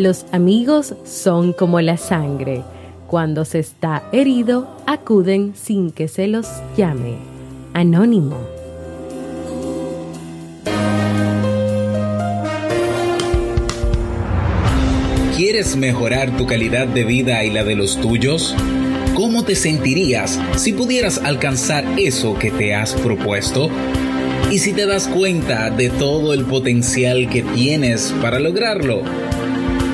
Los amigos son como la sangre. Cuando se está herido, acuden sin que se los llame. Anónimo. ¿Quieres mejorar tu calidad de vida y la de los tuyos? ¿Cómo te sentirías si pudieras alcanzar eso que te has propuesto? ¿Y si te das cuenta de todo el potencial que tienes para lograrlo?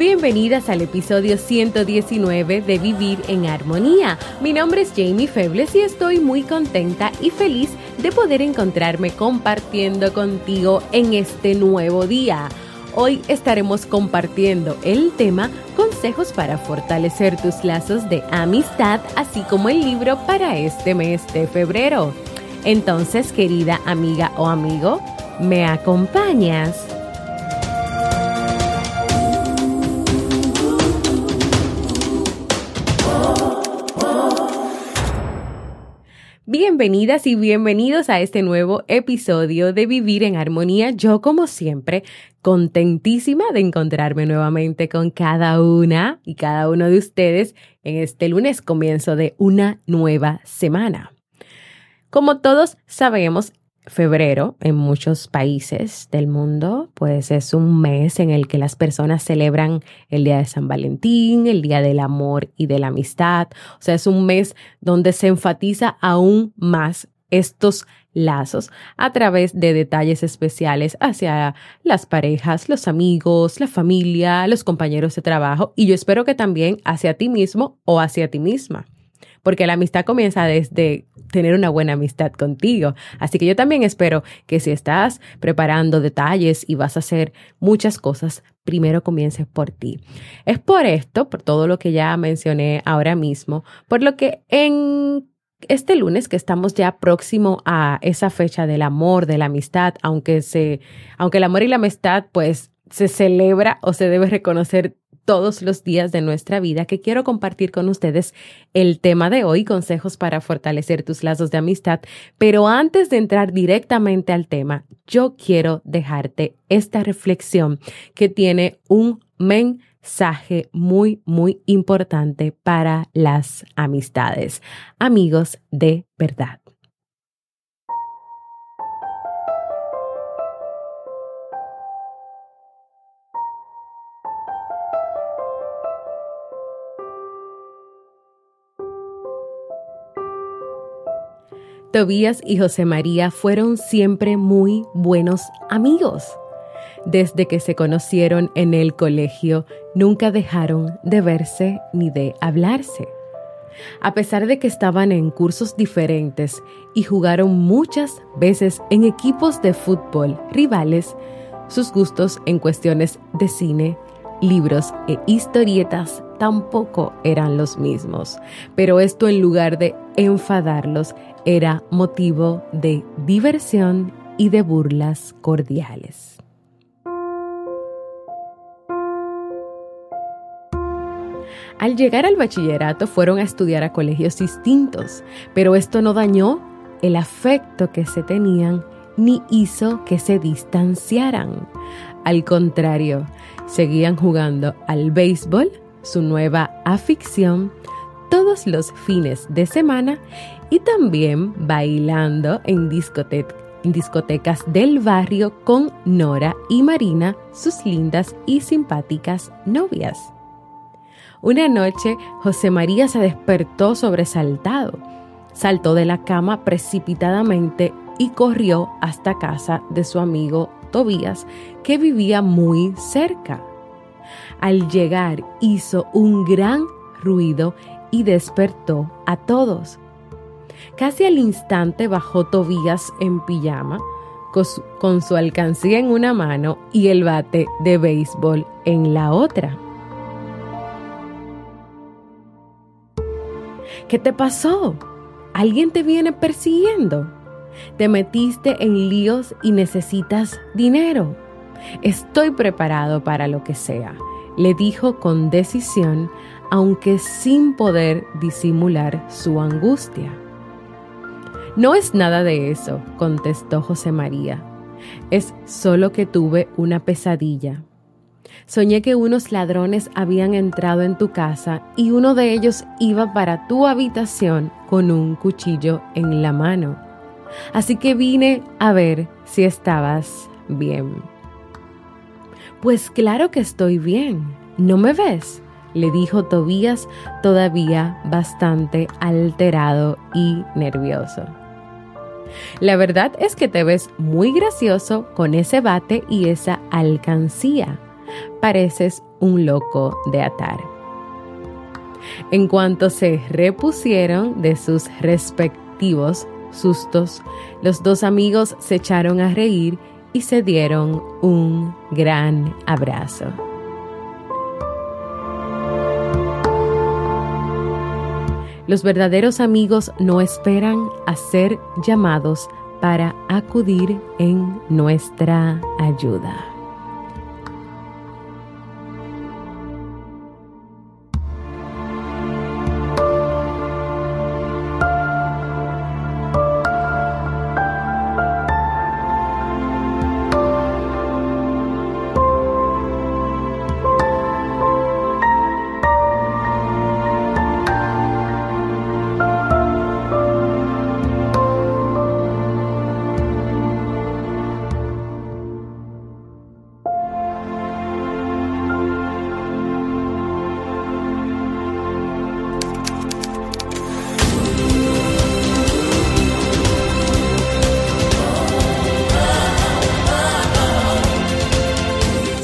Bienvenidas al episodio 119 de Vivir en Armonía. Mi nombre es Jamie Febles y estoy muy contenta y feliz de poder encontrarme compartiendo contigo en este nuevo día. Hoy estaremos compartiendo el tema Consejos para fortalecer tus lazos de amistad, así como el libro para este mes de febrero. Entonces, querida amiga o amigo, ¿me acompañas? Bienvenidas y bienvenidos a este nuevo episodio de Vivir en Armonía. Yo, como siempre, contentísima de encontrarme nuevamente con cada una y cada uno de ustedes en este lunes comienzo de una nueva semana. Como todos sabemos, febrero en muchos países del mundo, pues es un mes en el que las personas celebran el Día de San Valentín, el Día del Amor y de la Amistad. O sea, es un mes donde se enfatiza aún más estos lazos a través de detalles especiales hacia las parejas, los amigos, la familia, los compañeros de trabajo y yo espero que también hacia ti mismo o hacia ti misma porque la amistad comienza desde tener una buena amistad contigo. Así que yo también espero que si estás preparando detalles y vas a hacer muchas cosas, primero comiences por ti. Es por esto, por todo lo que ya mencioné ahora mismo, por lo que en este lunes que estamos ya próximo a esa fecha del amor, de la amistad, aunque se, aunque el amor y la amistad pues se celebra o se debe reconocer todos los días de nuestra vida que quiero compartir con ustedes el tema de hoy, consejos para fortalecer tus lazos de amistad. Pero antes de entrar directamente al tema, yo quiero dejarte esta reflexión que tiene un mensaje muy, muy importante para las amistades. Amigos de verdad. Tobías y José María fueron siempre muy buenos amigos. Desde que se conocieron en el colegio, nunca dejaron de verse ni de hablarse. A pesar de que estaban en cursos diferentes y jugaron muchas veces en equipos de fútbol rivales, sus gustos en cuestiones de cine, libros e historietas tampoco eran los mismos, pero esto en lugar de enfadarlos era motivo de diversión y de burlas cordiales. Al llegar al bachillerato fueron a estudiar a colegios distintos, pero esto no dañó el afecto que se tenían ni hizo que se distanciaran. Al contrario, seguían jugando al béisbol, su nueva afición, todos los fines de semana y también bailando en, discotecas del barrio con Nora y Marina, sus lindas y simpáticas novias. Una noche, José María se despertó sobresaltado. saltó de la cama precipitadamente y corrió hasta casa de su amigo Tobías, que vivía muy cerca. Al llegar hizo un gran ruido y despertó a todos. Casi al instante bajó Tobías en pijama, con su, alcancía en una mano y el bate de béisbol en la otra. ¿Qué te pasó? ¿Alguien te viene persiguiendo? ¿Te metiste en líos y necesitas dinero? Estoy preparado para lo que sea, le dijo con decisión, aunque sin poder disimular su angustia. No es nada de eso, contestó José María. Es solo que tuve una pesadilla. Soñé que unos ladrones habían entrado en tu casa y uno de ellos iba para tu habitación con un cuchillo en la mano. Así que vine a ver si estabas bien. Pues claro que estoy bien. ¿No me ves? le dijo Tobías todavía bastante alterado y nervioso. La verdad es que te ves muy gracioso con ese bate y esa alcancía. Pareces un loco de atar. En cuanto se repusieron de sus respectivos sustos, los dos amigos se echaron a reír y se dieron un gran abrazo. Los verdaderos amigos no esperan a ser llamados para acudir en nuestra ayuda.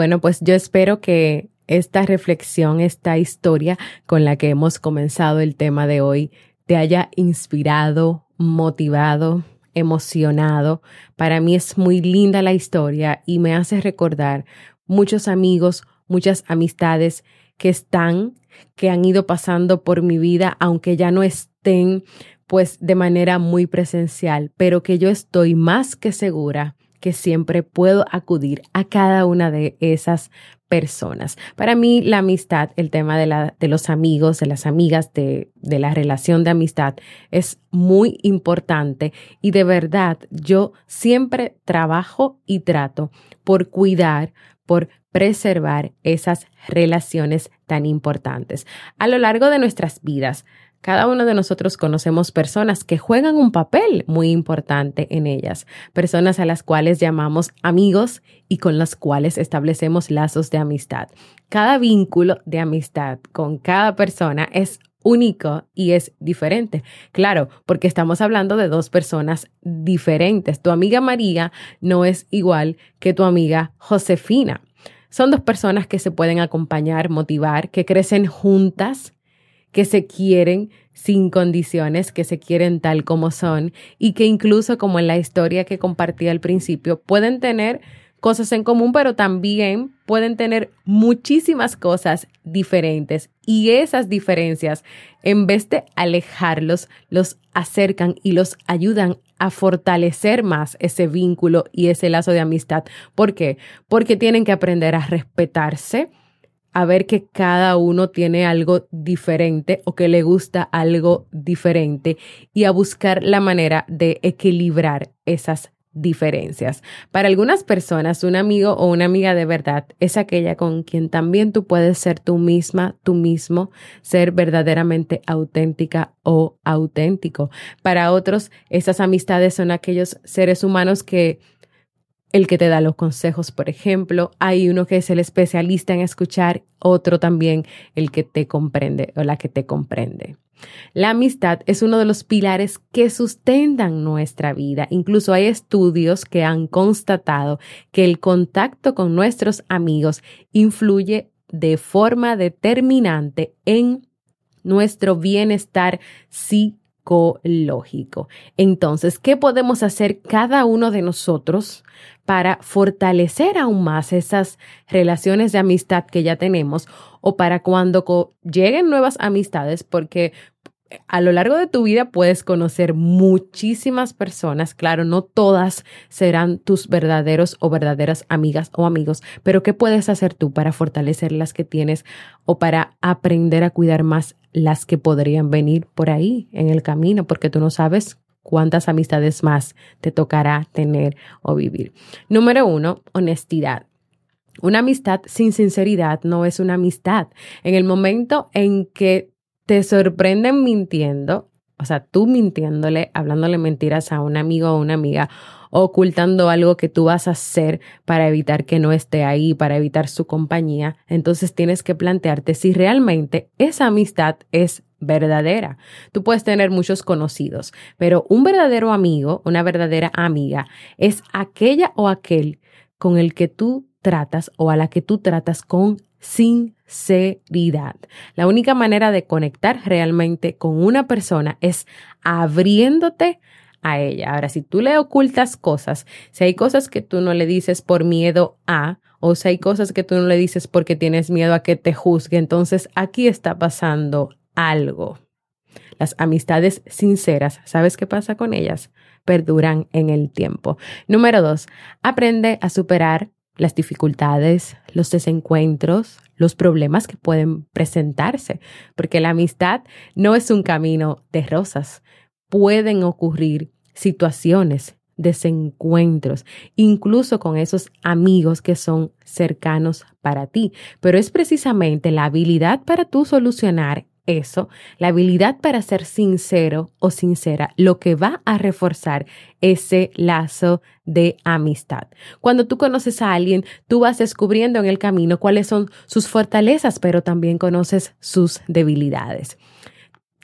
Bueno, pues yo espero que esta reflexión, esta historia con la que hemos comenzado el tema de hoy, te haya inspirado, motivado, emocionado. Para mí es muy linda la historia y me hace recordar muchos amigos, muchas amistades que están, que han ido pasando por mi vida, aunque ya no estén pues de manera muy presencial, pero que yo estoy más que segura que siempre puedo acudir a cada una de esas personas. Para mí, la amistad, el tema de, la, de los amigos, de las amigas, de, de la relación de amistad es muy importante y de verdad yo siempre trabajo y trato por cuidar, por preservar esas relaciones tan importantes. A lo largo de nuestras vidas, cada uno de nosotros conocemos personas que juegan un papel muy importante en ellas, personas a las cuales llamamos amigos y con las cuales establecemos lazos de amistad. Cada vínculo de amistad con cada persona es único y es diferente. Claro, porque estamos hablando de dos personas diferentes. Tu amiga María no es igual que tu amiga Josefina. Son dos personas que se pueden acompañar, motivar, que crecen juntas que se quieren sin condiciones, que se quieren tal como son y que incluso como en la historia que compartí al principio, pueden tener cosas en común, pero también pueden tener muchísimas cosas diferentes y esas diferencias, en vez de alejarlos, los acercan y los ayudan a fortalecer más ese vínculo y ese lazo de amistad. ¿Por qué? Porque tienen que aprender a respetarse, a ver que cada uno tiene algo diferente o que le gusta algo diferente y a buscar la manera de equilibrar esas diferencias. Para algunas personas, un amigo o una amiga de verdad es aquella con quien también tú puedes ser tú misma, tú mismo, ser verdaderamente auténtica o auténtico. Para otros, esas amistades son aquellos seres humanos que el que te da los consejos, por ejemplo, hay uno que es el especialista en escuchar, otro también el que te comprende o la que te comprende. La amistad es uno de los pilares que sustentan nuestra vida. Incluso hay estudios que han constatado que el contacto con nuestros amigos influye de forma determinante en nuestro bienestar psicológico. Entonces, ¿qué podemos hacer cada uno de nosotros para fortalecer aún más esas relaciones de amistad que ya tenemos o para cuando lleguen nuevas amistades, porque a lo largo de tu vida puedes conocer muchísimas personas. Claro, no todas serán tus verdaderos o verdaderas amigas o amigos, pero ¿qué puedes hacer tú para fortalecer las que tienes o para aprender a cuidar más las que podrían venir por ahí en el camino? Porque tú no sabes cuántas amistades más te tocará tener o vivir. Número uno, honestidad. Una amistad sin sinceridad no es una amistad. En el momento en que te sorprenden mintiendo, o sea, tú mintiéndole, hablándole mentiras a un amigo o una amiga, ocultando algo que tú vas a hacer para evitar que no esté ahí, para evitar su compañía, entonces tienes que plantearte si realmente esa amistad es verdadera. Tú puedes tener muchos conocidos, pero un verdadero amigo, una verdadera amiga, es aquella o aquel con el que tú tratas o a la que tú tratas con sinceridad. La única manera de conectar realmente con una persona es abriéndote a ella. Ahora, si tú le ocultas cosas, si hay cosas que tú no le dices por miedo a, o si hay cosas que tú no le dices porque tienes miedo a que te juzgue, entonces aquí está pasando algo. Las amistades sinceras, ¿sabes qué pasa con ellas? Perduran en el tiempo. Número dos, aprende a superar las dificultades, los desencuentros, los problemas que pueden presentarse, porque la amistad no es un camino de rosas. Pueden ocurrir situaciones, desencuentros, incluso con esos amigos que son cercanos para ti, pero es precisamente la habilidad para tú solucionar eso, la habilidad para ser sincero o sincera, lo que va a reforzar ese lazo de amistad. Cuando tú conoces a alguien, tú vas descubriendo en el camino cuáles son sus fortalezas, pero también conoces sus debilidades.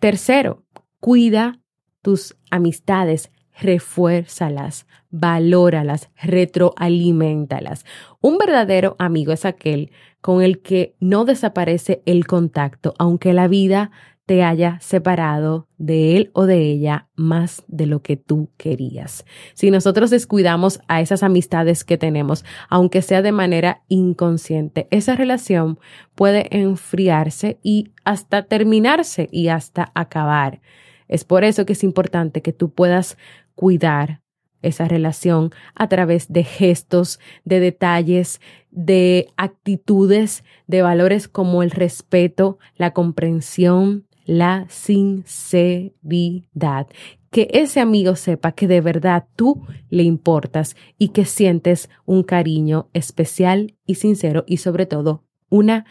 Tercero, cuida tus amistades, refuérzalas, valóralas, retroalimentalas. Un verdadero amigo es aquel con el que no desaparece el contacto, aunque la vida te haya separado de él o de ella más de lo que tú querías. Si nosotros descuidamos a esas amistades que tenemos, aunque sea de manera inconsciente, esa relación puede enfriarse y hasta terminarse y hasta acabar. Es por eso que es importante que tú puedas cuidar esa relación a través de gestos, de detalles, de actitudes, de valores como el respeto, la comprensión, la sinceridad. Que ese amigo sepa que de verdad tú le importas y que sientes un cariño especial y sincero y sobre todo una,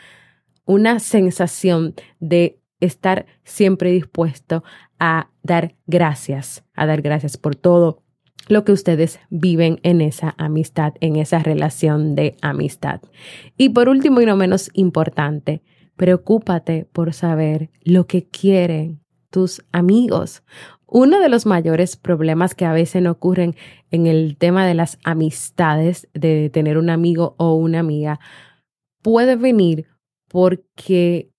una sensación de estar siempre dispuesto a dar gracias, a dar gracias por todo lo que ustedes viven en esa amistad, en esa relación de amistad. Y por último y no menos importante, preocúpate por saber lo que quieren tus amigos. Uno de los mayores problemas que a veces ocurren en el tema de las amistades, de tener un amigo o una amiga, puede venir porque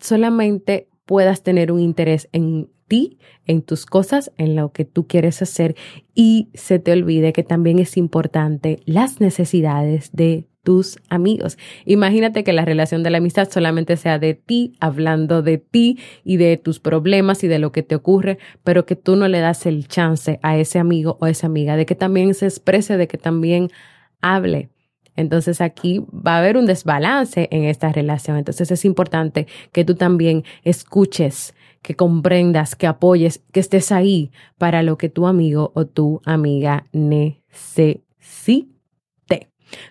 solamente puedas tener un interés en ti, en tus cosas, en lo que tú quieres hacer y se te olvide que también es importante las necesidades de tus amigos. Imagínate que la relación de la amistad solamente sea de ti, hablando de ti y de tus problemas y de lo que te ocurre, pero que tú no le das el chance a ese amigo o esa amiga de que también se exprese, de que también hable. Entonces aquí va a haber un desbalance en esta relación. Entonces es importante que tú también escuches, que comprendas, que apoyes, que estés ahí para lo que tu amigo o tu amiga necesite.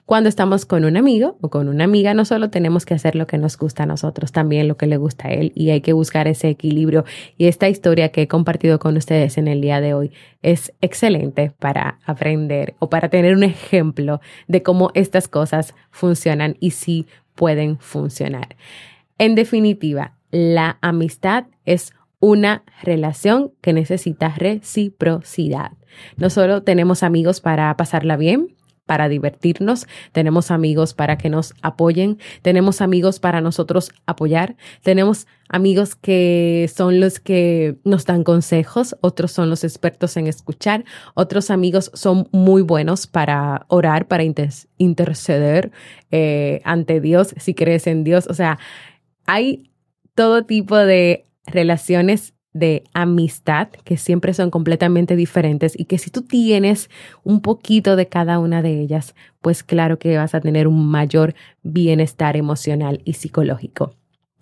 Cuando estamos con un amigo o con una amiga, no solo tenemos que hacer lo que nos gusta a nosotros, también lo que le gusta a él y hay que buscar ese equilibrio. Y esta historia que he compartido con ustedes en el día de hoy es excelente para aprender o para tener un ejemplo de cómo estas cosas funcionan y si pueden funcionar. En definitiva, la amistad es una relación que necesita reciprocidad. No solo tenemos amigos para pasarla bien, para divertirnos, tenemos amigos para que nos apoyen, tenemos amigos para nosotros apoyar, tenemos amigos que son los que nos dan consejos, otros son los expertos en escuchar, otros amigos son muy buenos para orar, para interceder eh, ante Dios, si crees en Dios, o sea, hay todo tipo de relaciones de amistad que siempre son completamente diferentes y que si tú tienes un poquito de cada una de ellas, pues claro que vas a tener un mayor bienestar emocional y psicológico.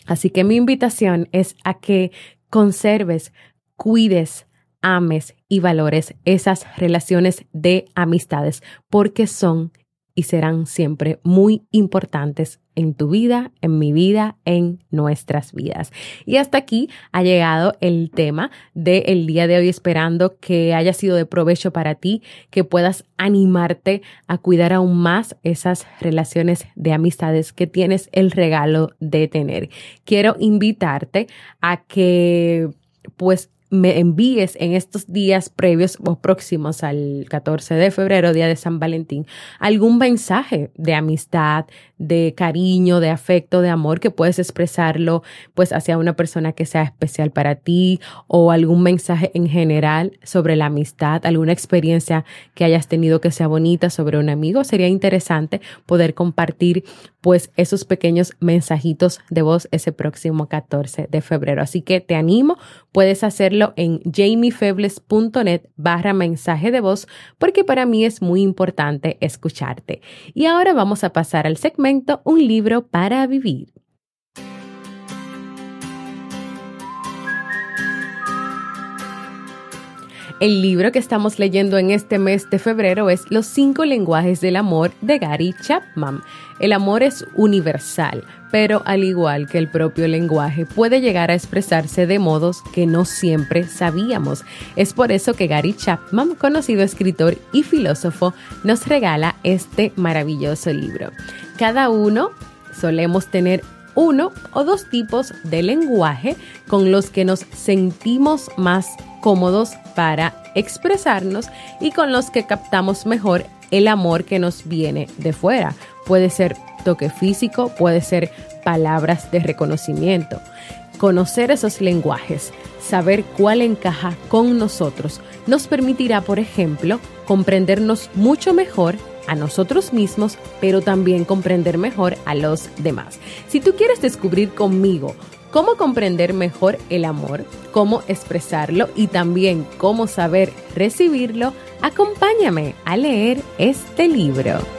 Así que mi invitación es a que conserves, cuides, ames y valores esas relaciones de amistades porque son y serán siempre muy importantes en tu vida, en mi vida, en nuestras vidas. Y hasta aquí ha llegado el tema del día de hoy, esperando que haya sido de provecho para ti, que puedas animarte a cuidar aún más esas relaciones de amistades que tienes el regalo de tener. Quiero invitarte a que pues me envíes en estos días previos o próximos al 14 de febrero, día de San Valentín, algún mensaje de amistad, de cariño, de afecto, de amor que puedes expresarlo pues hacia una persona que sea especial para ti o algún mensaje en general sobre la amistad, alguna experiencia que hayas tenido que sea bonita sobre un amigo. Sería interesante poder compartir pues esos pequeños mensajitos de voz ese próximo 14 de febrero. Así que te animo, puedes hacerlo en jamiefebles.net barra mensaje de voz porque para mí es muy importante escucharte. Y ahora vamos a pasar al segmento un libro para vivir. El libro que estamos leyendo en este mes de febrero es Los cinco lenguajes del amor de Gary Chapman. El amor es universal, pero al igual que el propio lenguaje, puede llegar a expresarse de modos que no siempre sabíamos. Es por eso que Gary Chapman, conocido escritor y filósofo, nos regala este maravilloso libro. Cada uno solemos tener uno o dos tipos de lenguaje con los que nos sentimos más cómodos para expresarnos y con los que captamos mejor el amor que nos viene de fuera. Puede ser toque físico, puede ser palabras de reconocimiento. Conocer esos lenguajes, saber cuál encaja con nosotros, nos permitirá, por ejemplo, comprendernos mucho mejor a nosotros mismos, pero también comprender mejor a los demás. Si tú quieres descubrir conmigo cómo comprender mejor el amor, cómo expresarlo y también cómo saber recibirlo, acompáñame a leer este libro.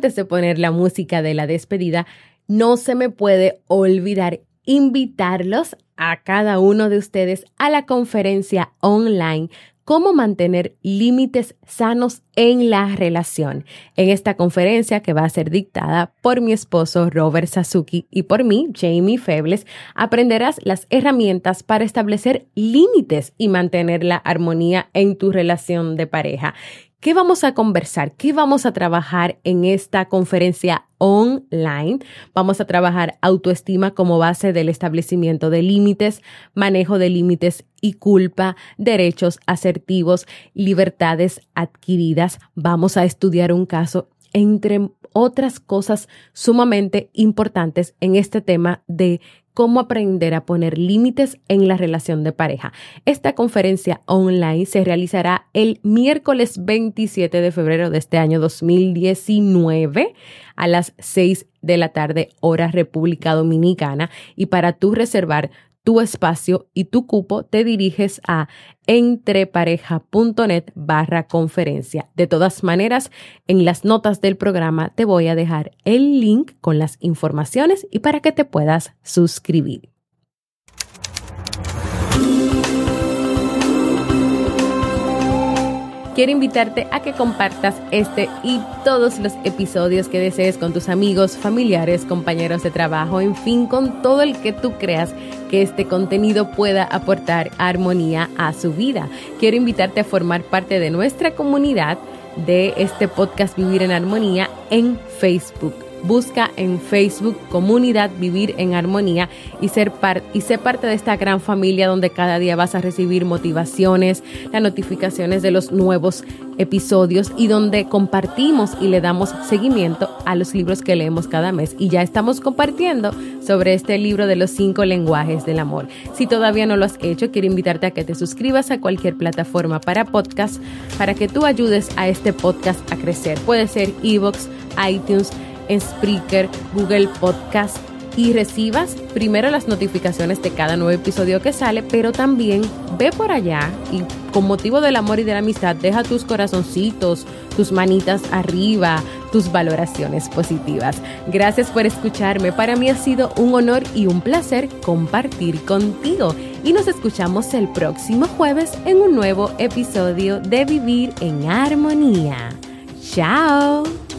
Antes de poner la música de la despedida, no se me puede olvidar invitarlos a cada uno de ustedes a la conferencia online cómo mantener límites sanos en la relación. En esta conferencia que va a ser dictada por mi esposo Robert Sasuki y por mí, Jamie Febles, aprenderás las herramientas para establecer límites y mantener la armonía en tu relación de pareja. ¿Qué vamos a conversar? ¿Qué vamos a trabajar en esta conferencia online? Vamos a trabajar autoestima como base del establecimiento de límites, manejo de límites y culpa, derechos asertivos, libertades adquiridas. Vamos a estudiar un caso entre otras cosas sumamente importantes en este tema de cómo aprender a poner límites en la relación de pareja. Esta conferencia online se realizará el miércoles 27 de febrero de este año 2019 a las 6 de la tarde hora República Dominicana y para tú reservar tu espacio y tu cupo, te diriges a entrepareja.net barra conferencia. De todas maneras, en las notas del programa te voy a dejar el link con las informaciones y para que te puedas suscribir. Quiero invitarte a que compartas este y todos los episodios que desees con tus amigos, familiares, compañeros de trabajo, en fin, con todo el que tú creas que este contenido pueda aportar armonía a su vida. Quiero invitarte a formar parte de nuestra comunidad de este podcast Vivir en Armonía en Facebook Busca en Facebook Comunidad Vivir en Armonía y ser, y ser parte de esta gran familia donde cada día vas a recibir motivaciones, las notificaciones de los nuevos episodios y donde compartimos y le damos seguimiento a los libros que leemos cada mes. Y ya estamos compartiendo sobre este libro de los cinco lenguajes del amor. Si todavía no lo has hecho, quiero invitarte a que te suscribas a cualquier plataforma para podcast para que tú ayudes a este podcast a crecer. Puede ser Evox, iTunes, en Spreaker, Google Podcast y recibas primero las notificaciones de cada nuevo episodio que sale, pero también ve por allá y con motivo del amor y de la amistad, deja tus corazoncitos, tus manitas arriba, tus valoraciones positivas. Gracias por escucharme. Para mí ha sido un honor y un placer compartir contigo. Y nos escuchamos el próximo jueves en un nuevo episodio de Vivir en Armonía. Chao.